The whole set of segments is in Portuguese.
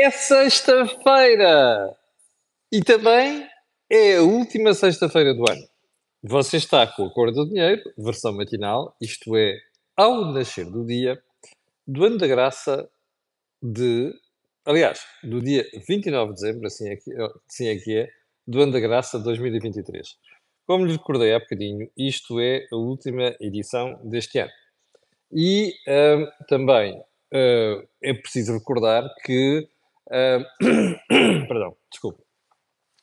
É sexta-feira! E também é a última sexta-feira do ano. Você está com a cor do dinheiro, versão matinal, isto é, ao nascer do dia, do ano da graça de. Aliás, do dia 29 de dezembro, assim é que, assim é, que é, do ano da graça de 2023. Como lhe recordei há bocadinho, isto é a última edição deste ano. E hum, também hum, é preciso recordar que. Hum, perdão, desculpe.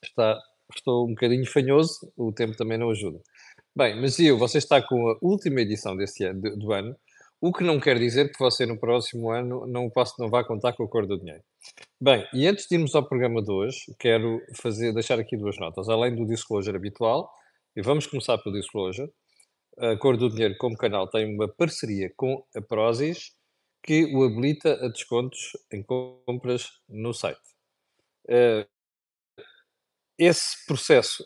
Está, estou um bocadinho fanhoso, o tempo também não ajuda. Bem, mas eu, você está com a última edição deste ano, do, do ano, o que não quer dizer que você no próximo ano não, possa, não vá contar com a cor do dinheiro. Bem, e antes de irmos ao programa de hoje, quero fazer, deixar aqui duas notas. Além do disclosure habitual, e vamos começar pelo disclosure, a Cor do Dinheiro como canal tem uma parceria com a Prozis que o habilita a descontos em compras no site. Uh, esse processo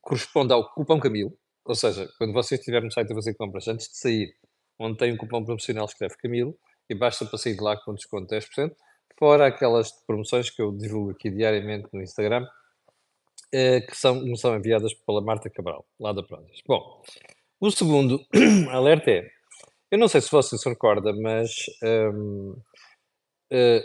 corresponde ao cupom Camilo, ou seja, quando você estiver no site a fazer compras antes de sair, onde tem um cupom promocional, escreve Camilo e basta para sair de lá com desconto de 10%, fora aquelas promoções que eu divulgo aqui diariamente no Instagram, uh, que são, são enviadas pela Marta Cabral, lá da Prozis. Bom, o segundo alerta é: eu não sei se você se recorda, mas um, uh, eh,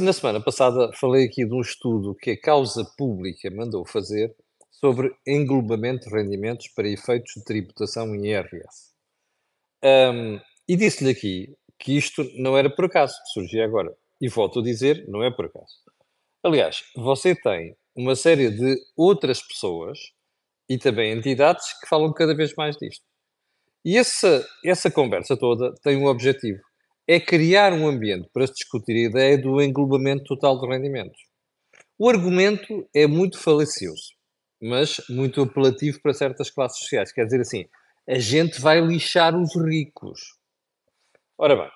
na semana passada falei aqui de um estudo que a Causa Pública mandou fazer sobre englobamento de rendimentos para efeitos de tributação em IRS. Um, e disse-lhe aqui que isto não era por acaso, surgia agora. E volto a dizer, não é por acaso. Aliás, você tem uma série de outras pessoas e também entidades que falam cada vez mais disto. E essa, essa conversa toda tem um objetivo: é criar um ambiente para se discutir a ideia do englobamento total de rendimentos. O argumento é muito falacioso, mas muito apelativo para certas classes sociais. Quer dizer assim, a gente vai lixar os ricos. Ora bem,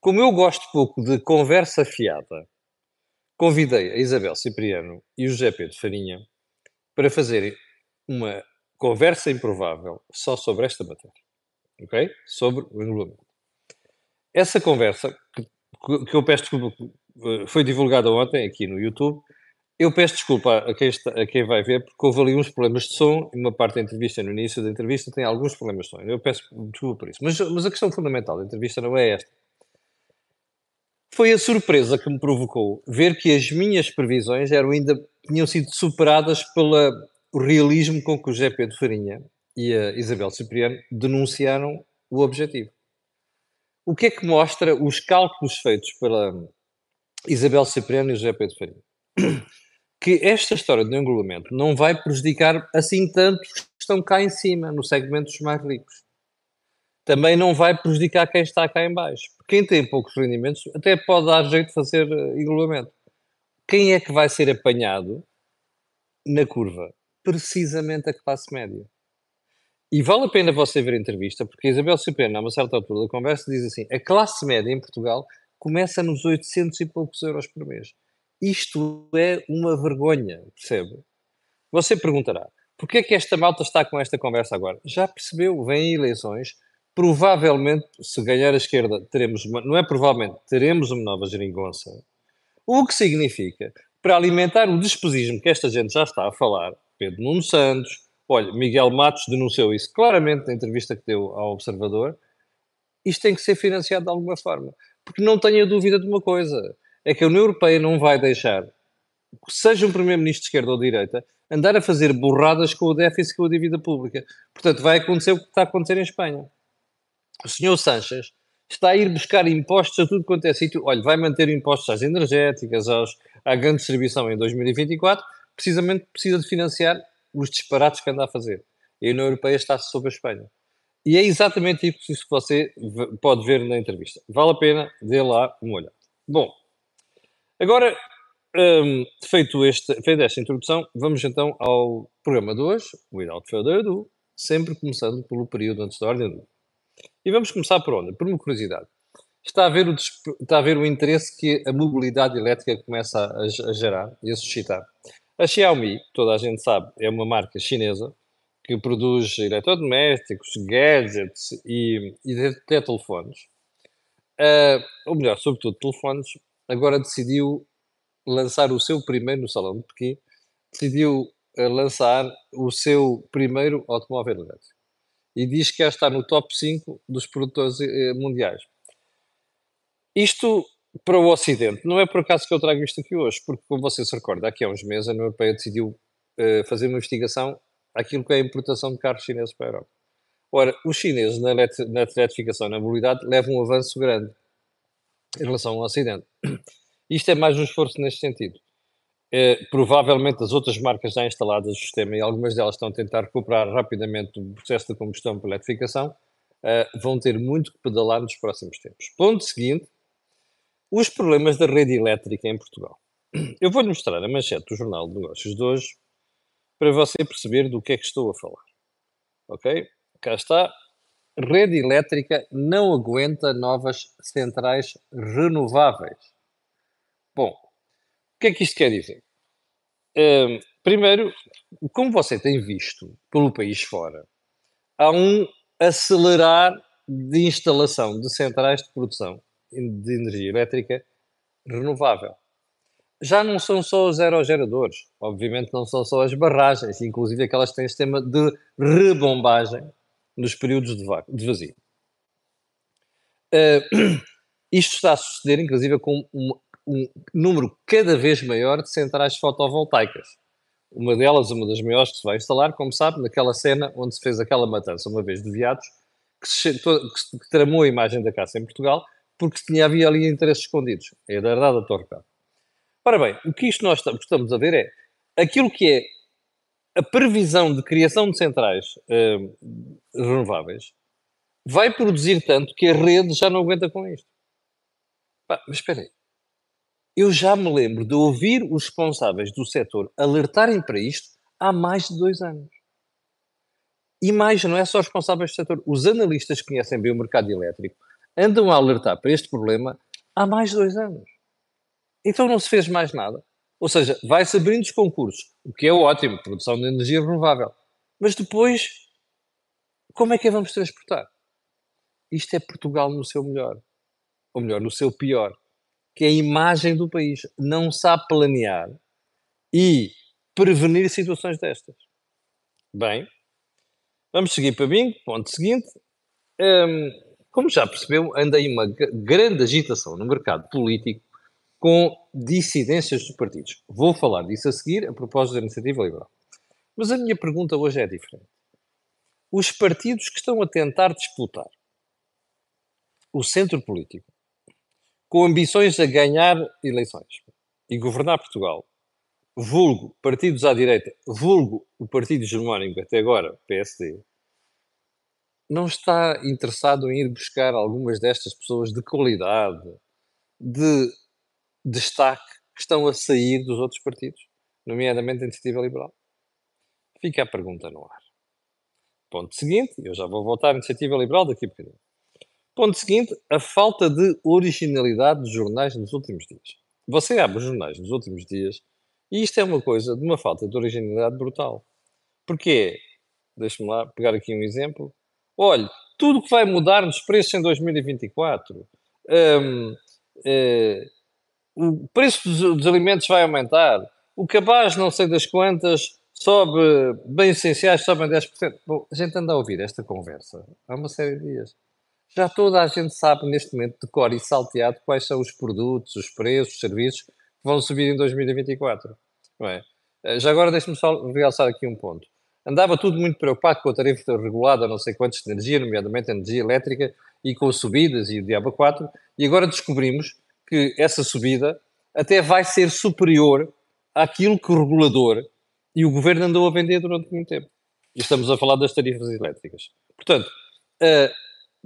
como eu gosto pouco de conversa fiada, convidei a Isabel Cipriano e o José Pedro Farinha para fazerem uma conversa improvável só sobre esta matéria. Ok? Sobre o englobamento. Essa conversa, que, que eu peço desculpa, eh, foi divulgada ontem aqui no YouTube. Eu peço desculpa a quem, está, a quem vai ver, porque houve ali uns problemas de som, uma parte da entrevista, no início da entrevista, tem alguns problemas de som. Eu peço desculpa por isso. Mas, mas a questão fundamental da entrevista não é esta. Foi a surpresa que me provocou ver que as minhas previsões eram ainda tinham sido superadas pela o realismo com que o José Pedro Farinha e a Isabel Cipriano denunciaram o objetivo. O que é que mostra os cálculos feitos pela Isabel Cipriano e José Pedro Farinha? Que esta história do engolamento não vai prejudicar assim tanto os que estão cá em cima, no segmento dos mais ricos. Também não vai prejudicar quem está cá em baixo. Quem tem poucos rendimentos até pode dar jeito de fazer eh, engolamento. Quem é que vai ser apanhado na curva? precisamente a classe média. E vale a pena você ver a entrevista, porque Isabel Cipriano, a uma certa altura da conversa, diz assim: a classe média em Portugal começa nos 800 e poucos euros por mês. Isto é uma vergonha, percebe? Você perguntará: porquê é que esta malta está com esta conversa agora? Já percebeu? Vêm eleições. Provavelmente, se ganhar a esquerda, teremos uma, não é provavelmente, teremos uma nova geringonça. O que significa, para alimentar o desposismo que esta gente já está a falar, Pedro Nuno Santos. Olha, Miguel Matos denunciou isso claramente na entrevista que deu ao Observador. Isto tem que ser financiado de alguma forma. Porque não tenha dúvida de uma coisa: é que a União Europeia não vai deixar, seja um Primeiro-Ministro de esquerda ou de direita, andar a fazer borradas com o déficit e com a dívida pública. Portanto, vai acontecer o que está a acontecer em Espanha. O senhor Sanches está a ir buscar impostos a tudo quanto é sítio. Olha, vai manter impostos às energéticas, aos, à grande distribuição em 2024 precisamente precisa de financiar os disparates que anda a fazer. A União Europeia está sob a Espanha. E é exatamente isso que você pode ver na entrevista. Vale a pena, dê lá uma olhada. Bom, agora, um, feito este, feita esta introdução, vamos então ao programa de hoje, Without Further Ado, sempre começando pelo período antes da ordem do dia. E vamos começar por onde? Por uma curiosidade. Está a ver o, está a ver o interesse que a mobilidade elétrica começa a, a gerar e a suscitar. A Xiaomi, toda a gente sabe, é uma marca chinesa que produz eletrodomésticos, gadgets e, e até telefones. Uh, ou melhor, sobretudo telefones, agora decidiu lançar o seu primeiro no Salão de Pequim, decidiu uh, lançar o seu primeiro automóvel elétrico. E diz que já está no top 5 dos produtores uh, mundiais. Isto para o Ocidente, não é por acaso que eu trago isto aqui hoje, porque, como você se recorda, aqui há uns meses a União Europeia decidiu uh, fazer uma investigação àquilo que é a importação de carros chineses para a Europa. Ora, os chineses na, na eletrificação na mobilidade levam um avanço grande em relação ao Ocidente. Isto é mais um esforço neste sentido. É, provavelmente as outras marcas já instaladas no sistema, e algumas delas estão a tentar recuperar rapidamente o processo de combustão para eletrificação, uh, vão ter muito que pedalar nos próximos tempos. Ponto seguinte, os problemas da rede elétrica em Portugal. Eu vou-lhe mostrar a manchete do Jornal de Negócios de hoje para você perceber do que é que estou a falar. Ok? Cá está. Rede elétrica não aguenta novas centrais renováveis. Bom, o que é que isto quer dizer? Um, primeiro, como você tem visto pelo país fora, há um acelerar de instalação de centrais de produção de energia elétrica renovável. Já não são só os aerogeradores, obviamente não são só as barragens, inclusive aquelas que têm sistema de rebombagem nos períodos de, vazio. Uh, isto está a suceder, inclusive, com um, um, número cada vez maior de centrais fotovoltaicas. Uma delas, uma das maiores que se vai instalar, como sabe, naquela cena onde se fez aquela matança uma vez de viados, que, se, que, que tramou a imagem da caça em Portugal, porque tinha, havia ali interesses escondidos. É da verdade da Torre. Ora bem, o que isto nós estamos a ver é aquilo que é a previsão de criação de centrais uh, renováveis vai produzir tanto que a rede já não aguenta com isto. Pá, mas espera aí. Eu já me lembro de ouvir os responsáveis do setor alertarem para isto há mais de dois anos. E mais, não é só os responsáveis do setor, os analistas que conhecem bem o mercado elétrico andam a alertar para este problema há mais dois anos. Então não se fez mais nada. Ou seja, vai-se abrindo os concursos, o que é ótimo, produção de energia renovável. Mas depois, como é que a vamos transportar? Isto é Portugal no seu melhor. Ou melhor, no seu pior. Que é a imagem do país. Não sabe planear e prevenir situações destas. Bem, vamos seguir para mim. Ponto seguinte. Hum, como já percebeu, anda aí uma grande agitação no mercado político com dissidências dos partidos. Vou falar disso a seguir, a propósito da iniciativa liberal. Mas a minha pergunta hoje é diferente. Os partidos que estão a tentar disputar o centro político com ambições a ganhar eleições e governar Portugal, vulgo partidos à direita, vulgo o partido hegemónico até agora, PSD, não está interessado em ir buscar algumas destas pessoas de qualidade, de destaque que estão a sair dos outros partidos, nomeadamente a Iniciativa Liberal? Fica a pergunta no ar. Ponto seguinte, eu já vou voltar à Iniciativa Liberal daqui a bocadinho. Ponto seguinte, a falta de originalidade dos jornais nos últimos dias. Você abre os jornais nos últimos dias e isto é uma coisa de uma falta de originalidade brutal. Porquê? Deixe-me lá pegar aqui um exemplo. Olhe, tudo que vai mudar nos preços em 2024. Um, uh, o preço dos, dos, alimentos vai aumentar, o cabaz, não sei das quantas, sobe, bens essenciais sobem 10%. Bom, a gente anda a ouvir esta conversa há uma série de dias. Já toda a gente sabe neste momento de cor e salteado quais são os produtos, os preços, os serviços que vão subir em 2024. Não é? Eh, já agora deixe-me só realçar aqui um ponto. Andava tudo muito preocupado com a tarifa regulada, não sei quantos de energia, nomeadamente a energia elétrica, e com subidas e o diabo 4, e agora descobrimos que essa subida até vai ser superior àquilo que o regulador e o governo andou a vender durante muito tempo. E estamos a falar das tarifas elétricas. Portanto, uh,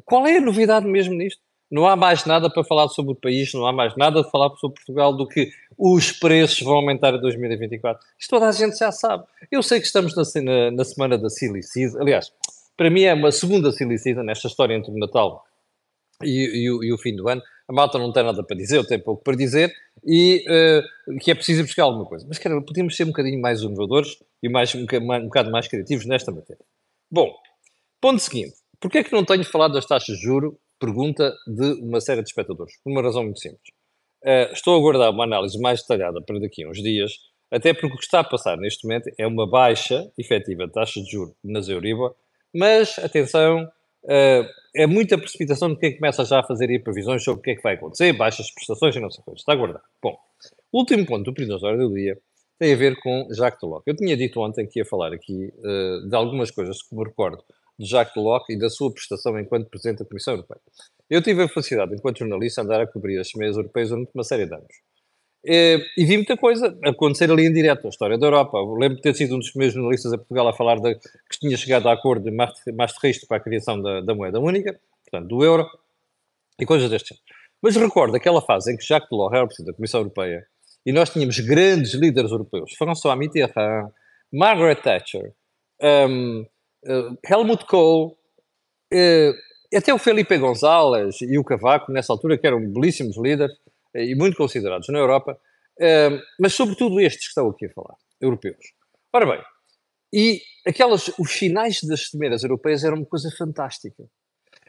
qual é a novidade mesmo nisto? Não há mais nada para falar sobre o país, não há mais nada para falar sobre Portugal do que os preços vão aumentar em 2024. Isto toda a gente já sabe. Eu sei que estamos na, na, na semana da Silly Season. Aliás, para mim é uma segunda Silly Season nesta história entre o Natal e, e, e o fim do ano a malta não tem nada para dizer, eu tenho pouco para dizer, e uh, que é preciso buscar alguma coisa. Mas, cara, podíamos ser um bocadinho mais inovadores e mais, um, um bocado mais criativos nesta matéria. Bom, ponto seguinte. Porquê é que não tenho falado das taxas de juro? Pergunta de uma série de espectadores. Por uma razão muito simples. Uh, estou a aguardar uma análise mais detalhada para daqui a uns dias, até porque o que está a passar neste momento é uma baixa efetiva de taxa de juros nas Euribor, mas, atenção, uh, é muita precipitação de quem começa já a fazer aí previsões sobre o que é que vai acontecer, baixas prestações e não sei coisas. Está a aguardar. Bom, o último ponto do Prisões da do Dia tem a ver com Jacques Delors. Eu tinha dito ontem que ia falar aqui uh, de algumas coisas que me recordo de Jacques Delors e da sua prestação enquanto Presidente da Comissão Europeia. Eu tive a felicidade, enquanto jornalista, andar a cobrir as Assembleias Europeias durante uma série de anos. E, e, vi muita coisa acontecer ali em direto, a história da Europa. Eu lembro de ter sido um dos primeiros jornalistas a Portugal a falar de, que tinha chegado a acordo de Maastricht para a criação da, da, moeda única, portanto, do euro, e coisas deste tipo. Mas recordo aquela fase em que Jacques Delors era Presidente da Comissão Europeia e nós tínhamos grandes líderes europeus, François Mitterrand, Margaret Thatcher, um, uh, Helmut Kohl, uh, até o Felipe González e o Cavaco, nessa altura, que eram belíssimos líderes uh, e muito considerados na Europa, mas sobretudo estes que estão aqui a falar, europeus. Ora bem, e aquelas, os finais das cimeiras europeias eram uma coisa fantástica.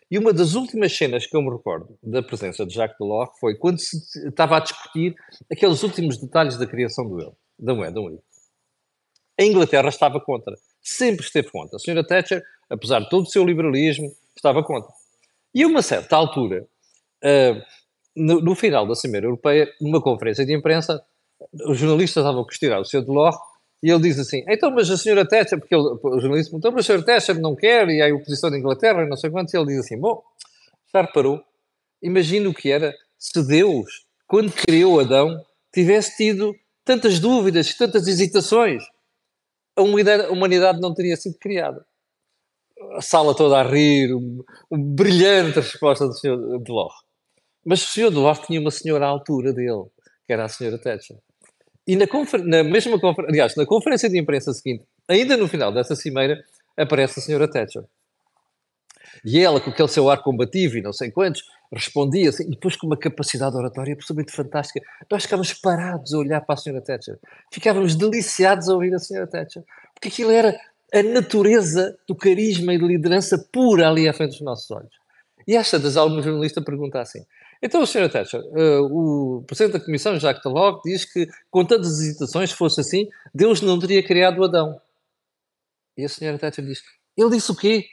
E uma das últimas cenas que eu me recordo da presença de Jacques Delors foi quando se estava a discutir aqueles últimos detalhes da criação do euro, da moeda única. A Inglaterra estava contra, sempre esteve contra. A senhora Thatcher, apesar de todo o seu liberalismo, estava contra. E a uma certa altura, uh, no, no, final da Cimeira Europeia, numa conferência de imprensa, os jornalistas estavam a questionar o Sr. Delors e ele diz assim, então, mas a senhora Thatcher, porque ele, o jornalista perguntou, mas a senhora Thatcher não quer, e há a oposição da Inglaterra, não sei quantos, e ele diz assim, bom, já reparou, imagina o que era se Deus, quando criou Adão, tivesse tido tantas dúvidas, tantas hesitações, a humanidade, não teria sido criada. A sala toda a rir, um, um brilhante resposta do Sr. Delors. Mas o Sr. Delors tinha uma senhora à altura dele, que era a senhora Thatcher. E na, na mesma conferência, aliás, na conferência de imprensa seguinte, ainda no final dessa cimeira, aparece a senhora Thatcher. E ela, com aquele seu ar combativo e não sei quantos, respondia assim, e depois com uma capacidade oratória absolutamente fantástica. Nós ficávamos parados a olhar para a senhora Thatcher. Ficávamos deliciados a ouvir a senhora Thatcher. Porque aquilo era a natureza do carisma e de liderança pura ali à frente dos nossos olhos. E esta das alguma jornalista pergunta assim, então, Sr. Thatcher, uh, o Presidente da Comissão, Jacques Delors, diz que, com tantas hesitações, se fosse assim, Deus não teria criado Adão. E a Sra. Thatcher diz, ele disse o quê?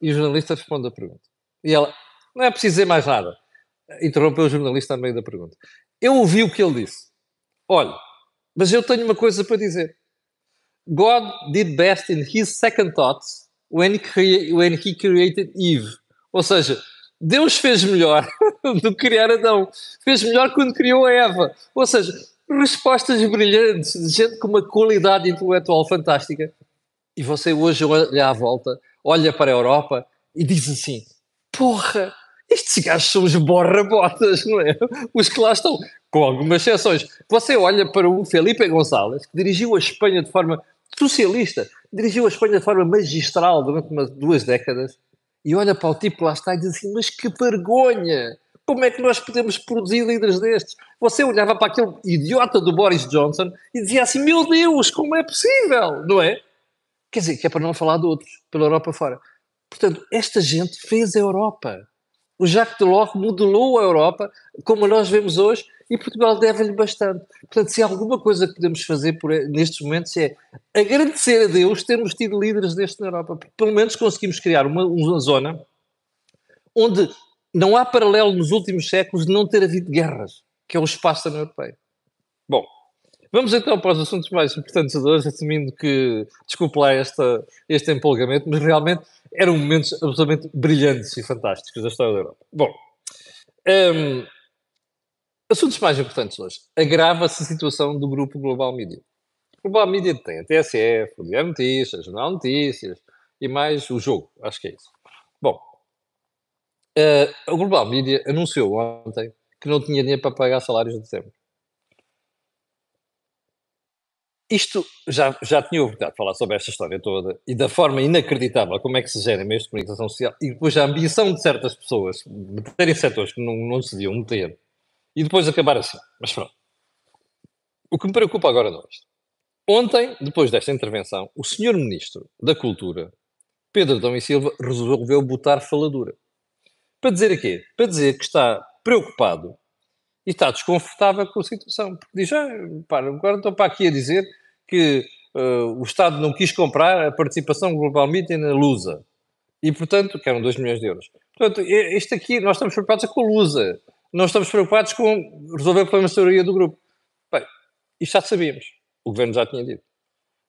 E o jornalista responde a pergunta. E ela, não é preciso dizer mais nada. Interrompeu o jornalista no meio da pergunta. Eu ouvi o que ele disse. Olha, mas eu tenho uma coisa para dizer. God did best in his second thoughts when he, when he created Eve. Ou seja, Deus fez melhor do que criar Adão. Fez melhor quando criou a Eva. Ou seja, respostas brilhantes de gente com uma qualidade intelectual fantástica. E você hoje olha à volta, olha para a Europa e diz assim: porra, estes gajos são os borra-botas, não é? Os que lá estão, com algumas exceções. Você olha para o Felipe González, que dirigiu a Espanha de forma socialista, dirigiu a Espanha de forma magistral durante uma, duas décadas e olha para o tipo lá está e diz assim: Mas que vergonha! Como é que nós podemos produzir líderes destes? Você olhava para aquele idiota do Boris Johnson e dizia assim: Meu Deus, como é possível? Não é? Quer dizer, que é para não falar de outros, pela Europa fora. Portanto, esta gente fez a Europa. O Jacques Delors modelou a Europa como nós vemos hoje e Portugal deve-lhe bastante. Portanto, se há alguma coisa que podemos fazer por, nestes momentos é agradecer a Deus termos tido líderes deste na Europa, porque pelo menos conseguimos criar uma, uma zona onde não há paralelo nos últimos séculos de não ter havido guerras, que é o espaço da União Europeia. Vamos então para os assuntos mais importantes de hoje, assumindo que, desculpe lá esta, este empolgamento, mas realmente eram momentos absolutamente brilhantes e fantásticos da história da Europa. Bom, um, Assuntos mais importantes hoje. Agrava-se a situação do grupo Global Media. Global Media tem a TSF, o Diário Notícias, o Jornal Notícias e mais o jogo. Acho que é isso. Bom, uh, o Global Media anunciou ontem que não tinha dinheiro para pagar salários de dezembro. Isto já, já tinha de falar sobre esta história toda e da forma inacreditável como é que se gera meios de comunicação social e depois a ambição de certas pessoas meterem setores que não, não se deviam meter e depois acabar assim. Mas pronto. O que me preocupa agora não é isto. Ontem, depois desta intervenção, o senhor Ministro da Cultura, Pedro Dom e Silva, resolveu botar faladura. Para dizer o quê? Para dizer que está preocupado e está desconfortável com a situação. Porque diz, ah, para, agora estou para aqui a dizer que uh, o Estado não quis comprar a participação Global Media na Lusa. E, portanto, que eram 2 milhões de euros. Portanto, isto aqui, nós estamos preocupados com a Lusa. Não estamos preocupados com resolver problemas de teoria do grupo. Bem, isto já sabíamos. O Governo já tinha dito.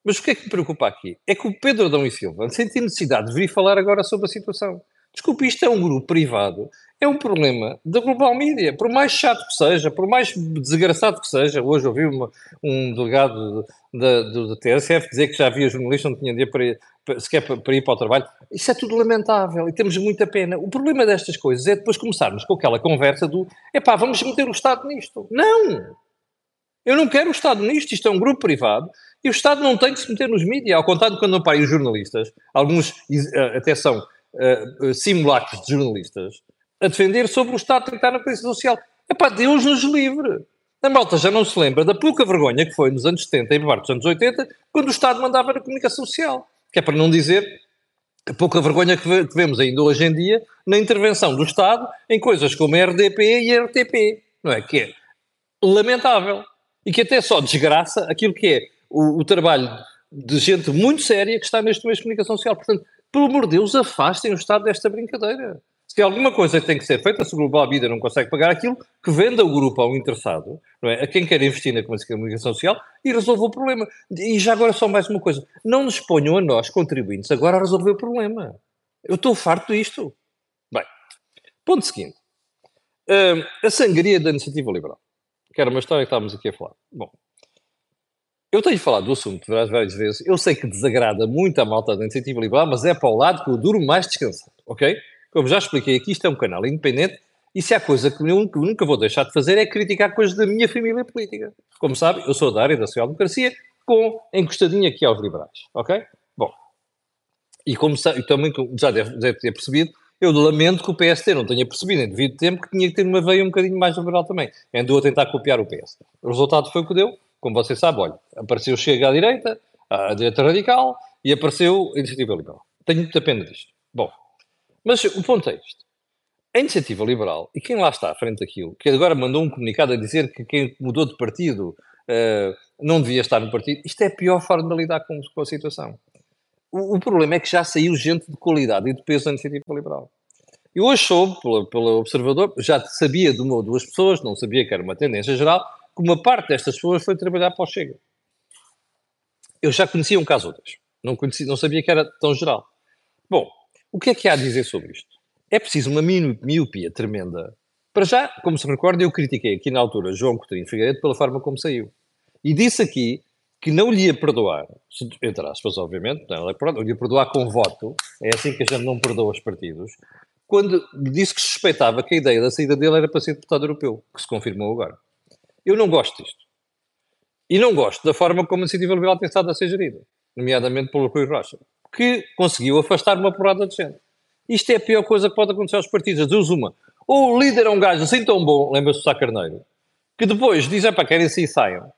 Mas o que é que me preocupa aqui? É que o Pedro Adão e Silva sente necessidade de vir falar agora sobre a situação. Desculpe, isto é um grupo privado. É um problema da Global Media. Por mais chato que seja, por mais desgraçado que seja, hoje ouvi uma, um delegado da, do, TSF dizer que já havia jornalistas, não tinha dia para ir, sequer para, para ir para o trabalho. Isso é tudo lamentável e temos muita pena. O problema destas coisas é depois começarmos com aquela conversa do epá, vamos meter o Estado nisto. Não! Eu não quero o Estado nisto, isto é um grupo privado e o Estado não tem que se meter nos mídias, ao contrário de quando pai os jornalistas, alguns eh, até são uh, simulacros de jornalistas a defender sobre o Estado que está na crise social. É pá, Deus nos livre. A malta já não se lembra da pouca vergonha que foi nos anos 70 e parte dos anos 80, quando o Estado mandava na comunicação social. Que é para não dizer a pouca vergonha que vemos ainda hoje em dia na intervenção do Estado em coisas como a RDP e a RTP. Não é? Que é lamentável. E que até só desgraça aquilo que é o, o trabalho de gente muito séria que está neste meio de comunicação social. Portanto, pelo amor de Deus, afastem o Estado desta brincadeira. Se alguma coisa tem que ser feita, se o Grupo Vida não consegue pagar aquilo, que venda o grupo ao interessado, é? a quem quer investir na comunicação social e resolva o problema. E já agora só mais uma coisa, não nos ponham a nós, contribuintes, agora a resolver o problema. Eu estou farto disto. Bem, ponto seguinte. Uh, a sangria da iniciativa liberal, que era uma história que estávamos aqui a falar. Bom, eu tenho falado do assunto várias vezes. Eu sei que desagrada muito a malta da iniciativa liberal, mas é para o lado que eu duro mais descansado, ok? Como já expliquei aqui, isto é um canal independente e se há coisa que eu nunca vou deixar de fazer é criticar coisas da minha família política. Como sabe, eu sou da área da social-democracia, com encostadinha aqui aos liberais, ok? Bom, e como sabe, também já deve, deve ter percebido, eu lamento que o PST não tenha percebido em devido tempo que tinha que ter uma veia um bocadinho mais liberal também. Andou a tentar copiar o PS. O resultado foi o que deu, como você sabe, olha, apareceu Chega à direita, à direita radical, e apareceu a Iniciativa Liberal. Tenho muita pena disto. Bom, mas o ponto é este. A Iniciativa Liberal, e quem lá está à frente daquilo, que agora mandou um comunicado a dizer que quem mudou de partido uh, não devia estar no partido, isto é a pior forma de lidar com, com a situação. O, o, problema é que já saiu gente de qualidade e de peso da Iniciativa Liberal. Eu hoje soube, pelo, pelo observador, já sabia de uma ou duas pessoas, não sabia que era uma tendência geral, que uma parte destas pessoas foi trabalhar para o Chega. Eu já conhecia um caso ou. Não, conhecia, não sabia que era tão geral. Bom, o que é que há a dizer sobre isto? É preciso uma miopia tremenda. Para já, como se recorda, eu critiquei aqui na altura João Coutinho Figueiredo pela forma como saiu. E disse aqui que não lhe ia perdoar, entre aspas, obviamente, não, não lhe ia perdoar com voto, é assim que a gente não perdoa os partidos, quando disse que suspeitava que a ideia da saída dele era para ser deputado europeu, que se confirmou agora. Eu não gosto disto. E não gosto da forma como a iniciativa liberal tem estado a ser gerida, nomeadamente pelo Rui Rocha que conseguiu afastar uma porrada de gente. Isto é a pior coisa que pode acontecer aos partidos. Deus uma. Ou o líder é um gajo assim tão bom, lembra-se do Sá Carneiro, que depois diz, é para querem sair, saiam.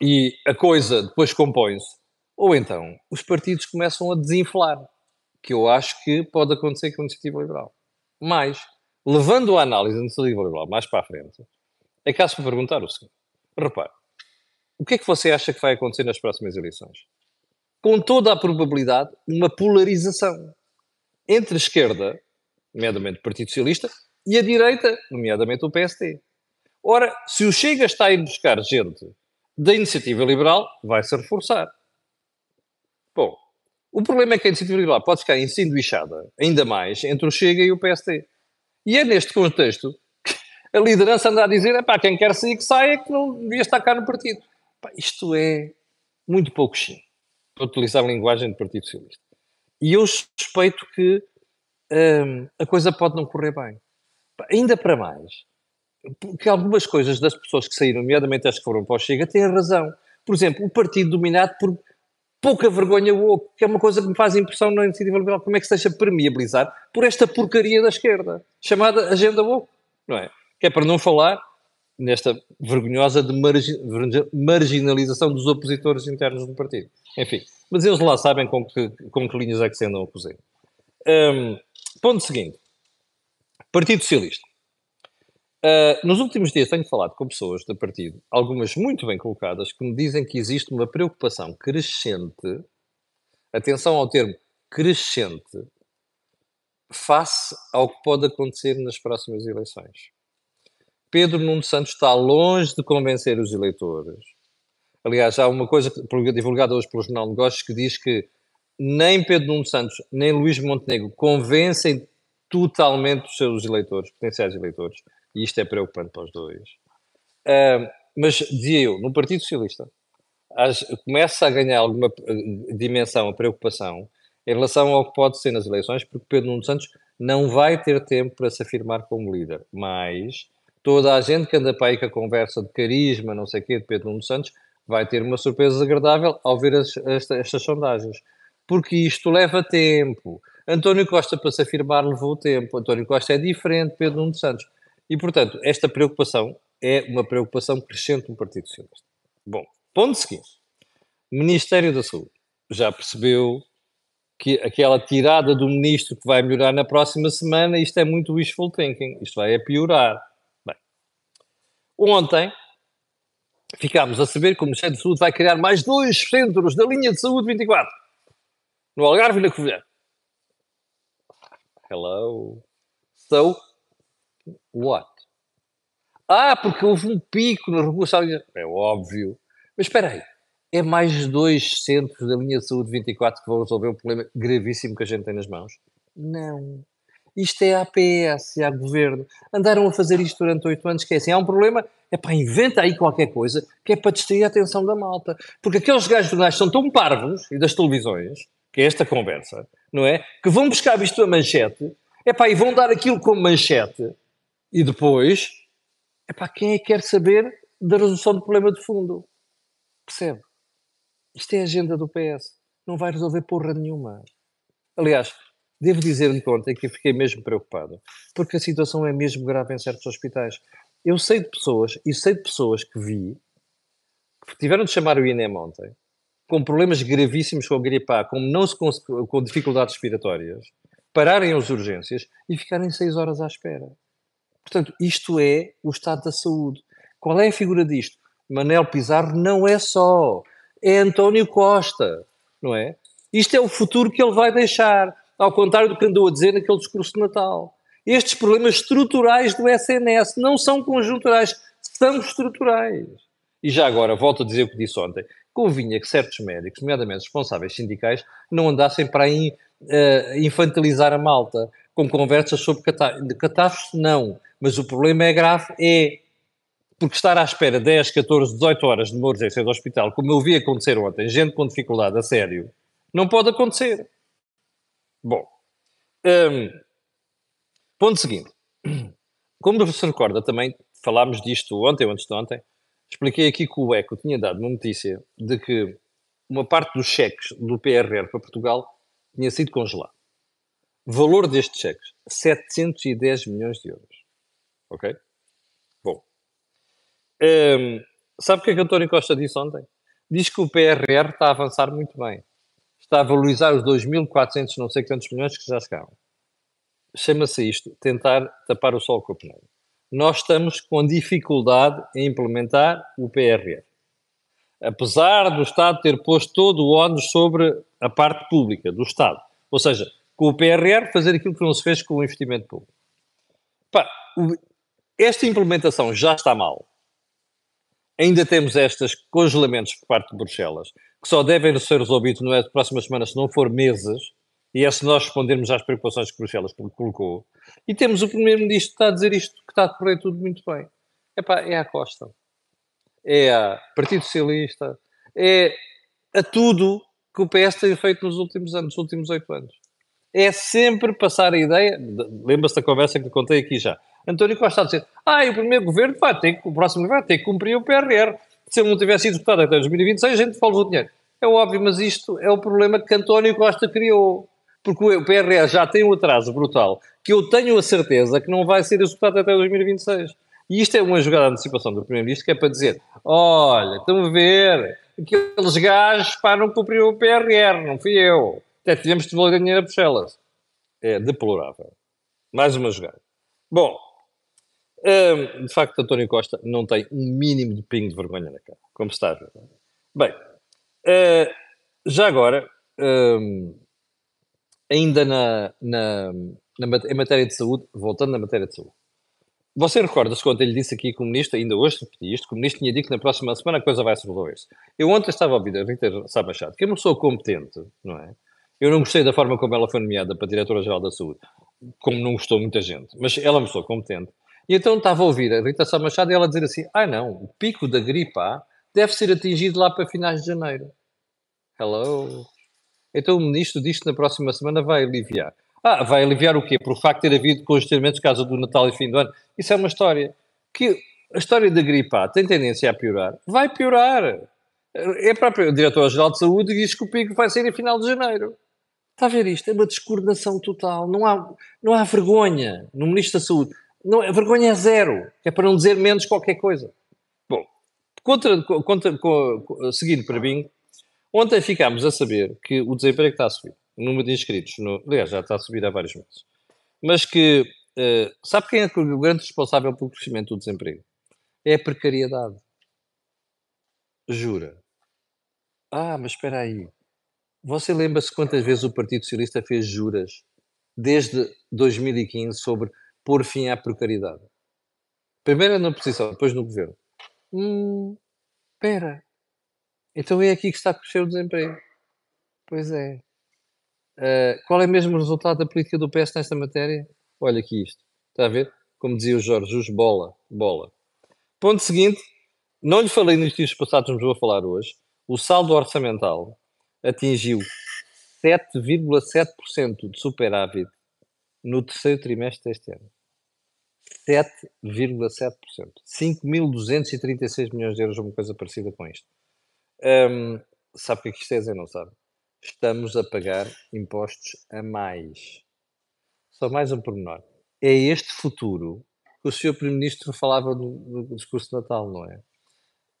E a coisa depois compõe-se. Ou então, os partidos começam a desinflar, que eu acho que pode acontecer com a iniciativa liberal. Mas, levando a análise da iniciativa liberal mais para a frente, é caso para perguntar o seguinte. Repare, o que é que você acha que vai acontecer nas próximas eleições? com toda a probabilidade, uma polarização entre a esquerda, nomeadamente o Partido Socialista, e a direita, nomeadamente o PST. Ora, se o Chega está a ir buscar gente da iniciativa liberal, vai-se reforçar. Bom, o problema é que a iniciativa liberal pode ficar ensinduichada ainda mais entre o Chega e o PST. E é neste contexto a liderança anda a dizer: é pá, quem quer sair que saia, que não devia estar cá no partido. Isto é muito pouco chique para utilizar a linguagem do Partido Socialista. E eu suspeito que hum, a coisa pode não correr bem. Ainda para mais, porque algumas coisas das pessoas que saíram, nomeadamente as que foram para o Chega, têm razão. Por exemplo, o partido dominado por pouca vergonha woke, que é uma coisa que me faz impressão na iniciativa liberal, como é que se deixa permeabilizar por esta porcaria da esquerda, chamada agenda woke, não é? Que é para não falar nesta vergonhosa de marginalização dos opositores internos do partido. Enfim, mas eles lá sabem com que, com que linhas é que se andam a cozer. Um, ponto seguinte. Partido Socialista. Uh, nos últimos dias tenho falado com pessoas do partido, algumas muito bem colocadas, que me dizem que existe uma preocupação crescente, atenção ao termo crescente, face ao que pode acontecer nas próximas eleições. Pedro Nuno Santos está longe de convencer os eleitores. Aliás, há uma coisa divulgada hoje pelo Jornal Negócios que diz que nem Pedro Nuno Santos, nem Luís Montenegro convencem totalmente os seus eleitores, potenciais eleitores. E isto é preocupante para os dois. Uh, mas, dizia eu, no Partido Socialista, as, começa a ganhar alguma uh, dimensão, a preocupação, em relação ao que pode ser nas eleições, porque Pedro Nuno Santos não vai ter tempo para se afirmar como líder. Mas toda a gente que anda para aí com a conversa de carisma, não sei o quê, de Pedro Nuno Santos, vai ter uma surpresa agradável ao ver as, esta, estas sondagens. Porque isto leva tempo. António Costa, para se afirmar, levou tempo. António Costa é diferente de Pedro Nuno Santos. E, portanto, esta preocupação é uma preocupação crescente no Partido Socialista. Bom, ponto seguinte. Ministério da Saúde já percebeu que aquela tirada do ministro que vai melhorar na próxima semana, isto é muito wishful thinking, isto vai piorar. Ontem ficámos a saber que o Ministério da Saúde vai criar mais dois centros da linha de saúde 24 no Algarve e na Covilhã. Hello. So, what? Ah, porque houve um pico no recurso É óbvio. Mas espera aí é mais dois centros da linha de saúde 24 que vão resolver um problema gravíssimo que a gente tem nas mãos? Não. Isto é a APS, é a governo. Andaram a fazer isto durante oito anos, que é assim, há um problema, é para inventa aí qualquer coisa que é para distrair a atenção da malta. Porque aqueles gajos jornais são tão parvos, e das televisões, que é esta conversa, não é? Que vão buscar isto a manchete, é para e vão dar aquilo como manchete, e depois, é para quem é que quer saber da resolução do problema de fundo. Percebe? Isto é a agenda do PS. Não vai resolver porra nenhuma. Aliás, devo dizer-lhe ontem que fiquei mesmo preocupado, porque a situação é mesmo grave em certos hospitais. Eu sei de pessoas, e sei de pessoas que vi, que tiveram de chamar o INEM ontem, com problemas gravíssimos com a gripe A, como não se com dificuldades respiratórias, pararem as urgências e ficarem seis horas à espera. Portanto, isto é o estado da saúde. Qual é a figura disto? Manel Pizarro não é só é António Costa, não é? Isto é o futuro que ele vai deixar, ao contrário do que andou a dizer naquele discurso de Natal. Estes problemas estruturais do SNS não são conjunturais, são estruturais. E já agora, volto a dizer o que disse ontem, convinha que certos médicos, nomeadamente responsáveis sindicais, não andassem para aí uh, infantilizar a malta com conversas sobre catástrofes, não. Mas o problema é grave, é porque estar à espera 10, 14, 18 horas de uma urgência do hospital, como eu vi acontecer ontem, gente com dificuldade a sério, não pode acontecer. Bom, um, ponto seguinte. Como se recorda também, falámos disto ontem ou antes de ontem, expliquei aqui que o ECO tinha dado uma notícia de que uma parte dos cheques do PRR para Portugal tinha sido congelado. Valor destes cheques, 710 milhões de euros. Ok? Um, sabe o que é que António Costa disse ontem? Diz que o PRR está a avançar muito bem. Está a valorizar os 2.400 não sei quantos milhões que já chegaram. Chama-se isto tentar tapar o sol com a peneira. Nós estamos com dificuldade em implementar o PRR. Apesar do Estado ter posto todo o ónus sobre a parte pública do Estado. Ou seja, com o PRR fazer aquilo que não se fez com o investimento público. Pá, esta implementação já está mal ainda temos estes congelamentos por parte de Bruxelas, que só devem ser resolvidos nas próximas semanas, se não for meses, e é se nós respondermos às preocupações que Bruxelas colocou. E temos o Primeiro-Ministro que está a dizer isto, que está a correr tudo muito bem. Epá, é a Costa, é a Partido Socialista, é a tudo que o PS tem feito nos últimos anos, nos últimos oito anos. É sempre passar a ideia, lembra-se da conversa que contei aqui já, António Costa a dizer, ah, o primeiro governo vai ter, o próximo vai ter que cumprir o PRR. Se ele não tivesse sido votado até 2026, a gente fala do dinheiro. É óbvio, mas isto é o problema que António Costa criou. Porque o PRR já tem um atraso brutal, que eu tenho a certeza que não vai ser executado até 2026. E isto é uma jogada de antecipação do Primeiro-Ministro, que é para dizer, olha, estão a ver, aqueles gajos para não cumprir o PRR, não fui eu. Até tivemos de devolver dinheiro a Bruxelas. É deplorável. Mais uma jogada. Bom, De facto, António Costa não tem um mínimo de pingo de vergonha na cara, como está a ver. Bem, uh, já agora, hum, ainda na, na, na, em matéria de saúde, voltando na matéria de saúde, você recorda-se quando ele disse aqui que o ministro, ainda hoje repeti isto, que o ministro tinha dito que na próxima semana a coisa vai se resolver-se. Eu ontem estava a ouvir a Rita Sá Machado, que é uma pessoa competente, não é? Eu não gostei da forma como ela foi nomeada para Diretora-Geral da Saúde, como não gostou muita gente, mas ela é uma pessoa competente. E então estava a ouvir a Rita Sá Machado e ela dizer assim, ah não, o pico da gripe A deve ser atingido lá para finais de janeiro. Hello? Então o ministro diz que na próxima semana vai aliviar. Ah, vai aliviar o quê? Por o facto de ter havido congestionamentos por causa do Natal e fim do ano. Isso é uma história. Que a história da gripe A tem tendência a piorar. Vai piorar. É a própria Diretora-Geral de Saúde que diz que o pico vai ser em final de janeiro. Está a ver isto? É uma descoordenação total. Não há, não há vergonha no Ministro da Saúde. Não, a vergonha é zero. É para não dizer menos qualquer coisa. Bom, contra, contra, seguindo para mim, ontem ficámos a saber que o desemprego está a subir o número de inscritos, no, aliás, já está a subir há vários meses, mas que uh, sabe quem é o grande responsável pelo crescimento do desemprego? É a precariedade. Jura? Ah, mas espera aí. Você lembra-se quantas vezes o Partido Socialista fez juras desde 2015 sobre pôr fim à precariedade? Primeiro na oposição, depois no governo. Hum, espera. Então é aqui que está a crescer o desemprego. Pois é. Uh, qual é mesmo o resultado da política do PS nesta matéria? Olha aqui isto. Está a ver? Como dizia o Jorge Jus, bola, bola. Ponto seguinte, não lhe falei nos dias passados, mas vou falar hoje. O saldo orçamental atingiu 7,7% de superávit no terceiro trimestre deste ano. 7,7%. 5.236 milhões de euros, uma coisa parecida com isto. Um, sabe o que é isto é dizer? Não sabe? estamos a pagar impostos a mais. Só mais um pormenor. É este futuro que o Sr. Primeiro-Ministro falava no, no, discurso de Natal, não é?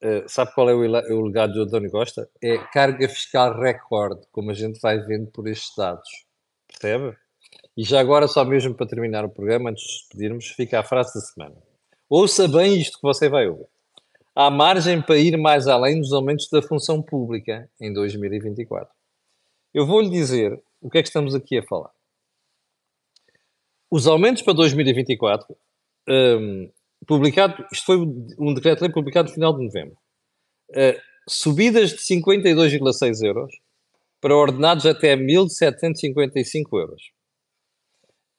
Uh, sabe qual é o, o legado de António Costa? É carga fiscal recorde, como a gente vai vendo por estes dados. Percebe? E já agora, só mesmo para terminar o programa, antes de despedirmos, fica a frase da semana. Ouça bem isto que você vai ouvir. Há margem para ir mais além dos aumentos da função pública em 2024. Eu vou-lhe dizer o que é que estamos aqui a falar. Os aumentos para 2024, um, publicado, isto foi um decreto-lei publicado no final de novembro. Uh, subidas de 52,6 euros para ordenados até 1.755 euros.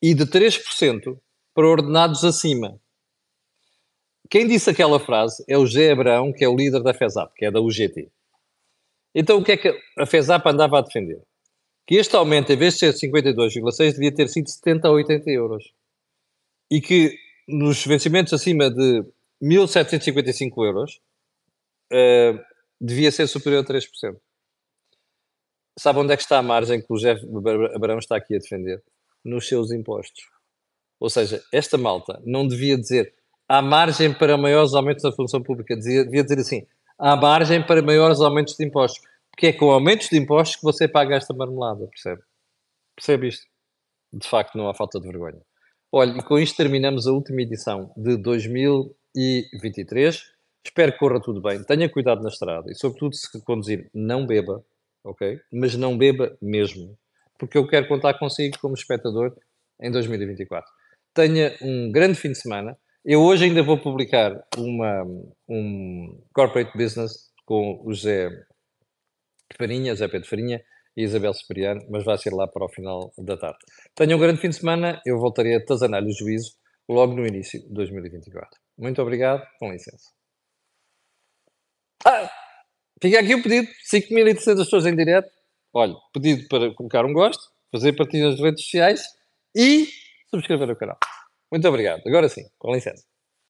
E de 3% para ordenados acima. Quem disse aquela frase é o José Abrão, que é o líder da FESAP, que é da UGT. Então, o que é que a FESAP andava a defender? Que este aumento, em vez de ser 52,6, devia ter sido 70 a 80 euros. E que nos vencimentos acima de 1.755 euros, uh, devia ser superior a 3%. Sabe onde é que está a margem que o Jeff Abrão está aqui a defender? Nos seus impostos. Ou seja, esta malta não devia dizer há margem para maiores aumentos da função pública, devia dizer assim, há margem para maiores aumentos de impostos. Porque é com aumentos de impostos que você paga esta marmelada, percebe? Percebe isto? De facto, não há falta de vergonha. Olha, e com isto terminamos a última edição de 2023. Espero que corra tudo bem. Tenha cuidado na estrada e, sobretudo, se conduzir, não beba, ok? Mas não beba mesmo. Porque eu quero contar consigo como espectador em 2024. Tenha um grande fim de semana. Eu hoje ainda vou publicar uma, um corporate business com o José Farinha, Zé Pedro Farinha e Isabel Superiano, mas vai ser lá para o final da tarde. Tenham um grande fim de semana, eu voltarei a tazanar-lhe o juízo logo no início de 2024. Muito obrigado, com licença. Ah, fica aqui o pedido, 5.300 pessoas em direto. Olha, pedido para colocar um gosto, fazer partilha nas redes sociais e subscrever o canal. Muito obrigado. Agora sim, com licença.